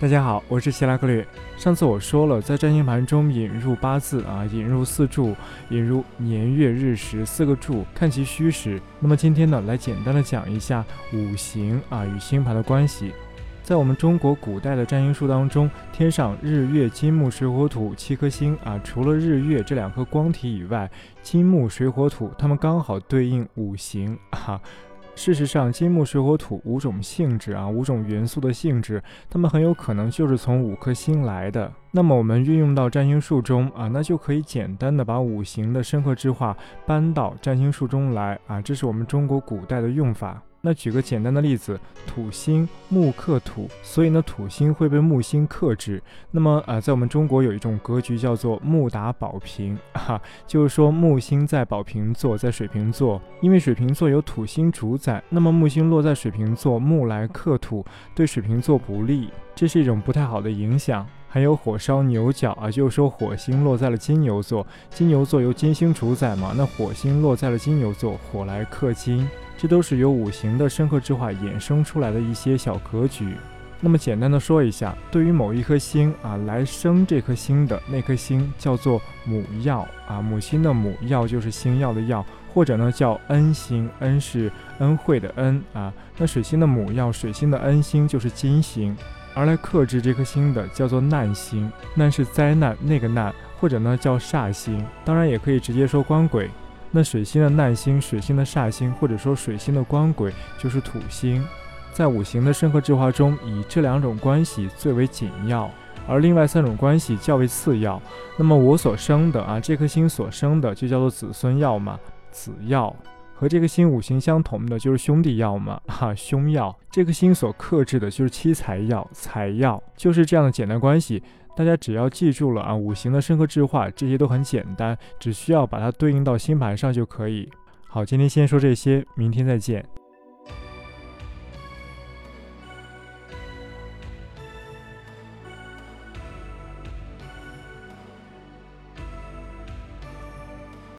大家好，我是希拉克略。上次我说了，在占星盘中引入八字啊，引入四柱，引入年月日时四个柱，看其虚实。那么今天呢，来简单的讲一下五行啊与星盘的关系。在我们中国古代的占星术当中，天上日月金木水火土七颗星啊，除了日月这两颗光体以外，金木水火土它们刚好对应五行啊。事实上，金木水火土五种性质啊，五种元素的性质，它们很有可能就是从五颗星来的。那么我们运用到占星术中啊，那就可以简单的把五行的深刻之化搬到占星术中来啊，这是我们中国古代的用法。那举个简单的例子，土星木克土，所以呢土星会被木星克制。那么啊，在我们中国有一种格局叫做木打宝瓶啊，就是说木星在宝瓶座，在水瓶座，因为水瓶座有土星主宰，那么木星落在水瓶座，木来克土，对水瓶座不利，这是一种不太好的影响。还有火烧牛角啊，就是说火星落在了金牛座，金牛座由金星主宰嘛，那火星落在了金牛座，火来克金。这都是由五行的深刻之化衍生出来的一些小格局。那么简单的说一下，对于某一颗星啊来生这颗星的那颗星叫做母曜啊，母星的母曜就是星耀的曜，或者呢叫恩星，恩是恩惠的恩啊。那水星的母曜，水星的恩星就是金星，而来克制这颗星的叫做难星，难是灾难那个难，或者呢叫煞星，当然也可以直接说官鬼。那水星的耐星、水星的煞星，或者说水星的官鬼，就是土星。在五行的深刻制化中，以这两种关系最为紧要，而另外三种关系较为次要。那么我所生的啊，这颗星所生的就叫做子孙曜嘛，子曜和这颗星五行相同的就是兄弟曜嘛，哈，兄曜。这颗星所克制的就是七财曜，财曜，就是这样的简单关系。大家只要记住了啊，五行的生克制化，这些都很简单，只需要把它对应到星盘上就可以。好，今天先说这些，明天再见。